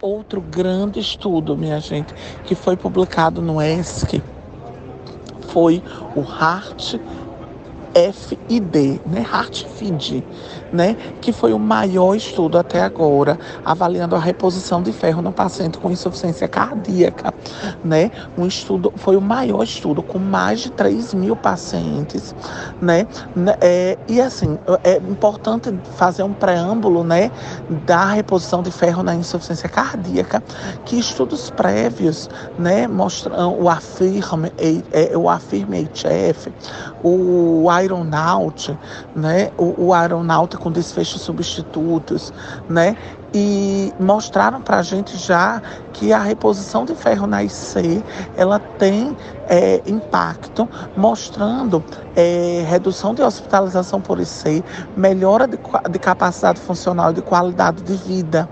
Outro grande estudo, minha gente, que foi publicado no ESC, foi o HART FID, né? HeartFID, né? Que foi o maior estudo até agora avaliando a reposição de ferro no paciente com insuficiência cardíaca, né? Um estudo, foi o maior estudo com mais de 3 mil pacientes, né? É, e assim, é importante fazer um preâmbulo, né? Da reposição de ferro na insuficiência cardíaca, que estudos prévios, né? Mostram o AFIRM, o AFIRM HF, o Aeronaut, né? O, o Aeronaut com desfechos substitutos, né? E mostraram para a gente já que a reposição de ferro na IC ela tem é, impacto, mostrando é, redução de hospitalização por IC, melhora de, de, capacidade funcional e de qualidade de vida,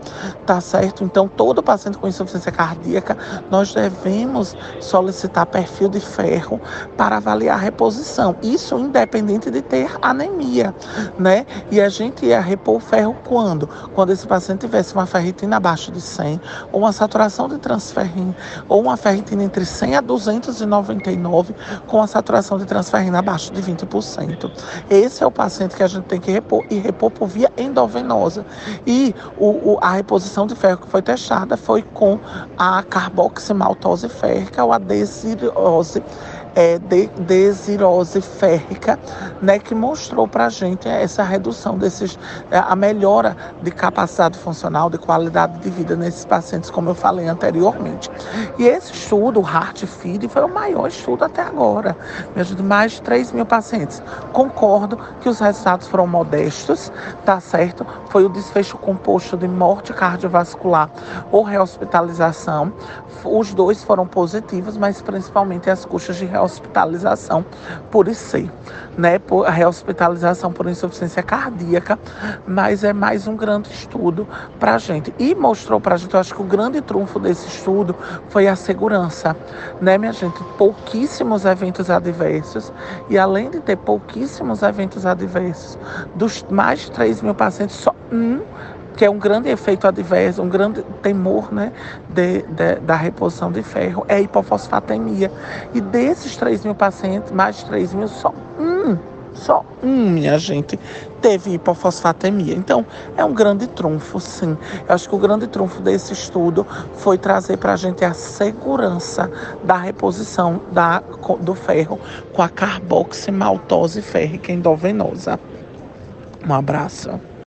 tá certo? Então, todo paciente com insuficiência cardíaca, nós devemos solicitar perfil de ferro para avaliar a reposição. Isso independente de ter anemia, né? E a gente ia repor ferro quando? Quando esse paciente tivesse uma ferritina abaixo de 100, ou uma saturação de transferrina, ou uma ferritina entre 100 a 299, com a saturação de transferrina abaixo de 20%. Esse é o paciente que a gente tem que repor, e repor por via endovenosa. E o, o, a reposição de ferro que foi testada foi com a carboximaltose férrica, ou a desirose é, de, desirose férrica, né, que mostrou para a gente essa redução desses, é, a melhora de capacidade funcional, de qualidade de vida nesses pacientes, como eu falei anteriormente. E esse estudo, o Heart Feed, foi o maior estudo até agora, de mais de 3 mil pacientes. Concordo que os resultados foram modestos, tá certo? Foi o desfecho composto de morte cardiovascular ou rehospitalização. Os dois foram positivos, mas principalmente as custas de rehospitalização hospitalização por IC, né? Por rehospitalização por insuficiência cardíaca, mas é mais um grande estudo para a gente. E mostrou para a gente, eu acho que o grande trunfo desse estudo foi a segurança, né, minha gente? Pouquíssimos eventos adversos, e além de ter pouquíssimos eventos adversos, dos mais de 3 mil pacientes, só um que é um grande efeito adverso, um grande temor né, de, de, da reposição de ferro, é a hipofosfatemia. E desses 3 mil pacientes, mais de 3 mil, só só um, minha gente, teve hipofosfatemia. Então, é um grande trunfo, sim. Eu acho que o grande trunfo desse estudo foi trazer para a gente a segurança da reposição da, do ferro com a carboximaltose férrica endovenosa. Um abraço.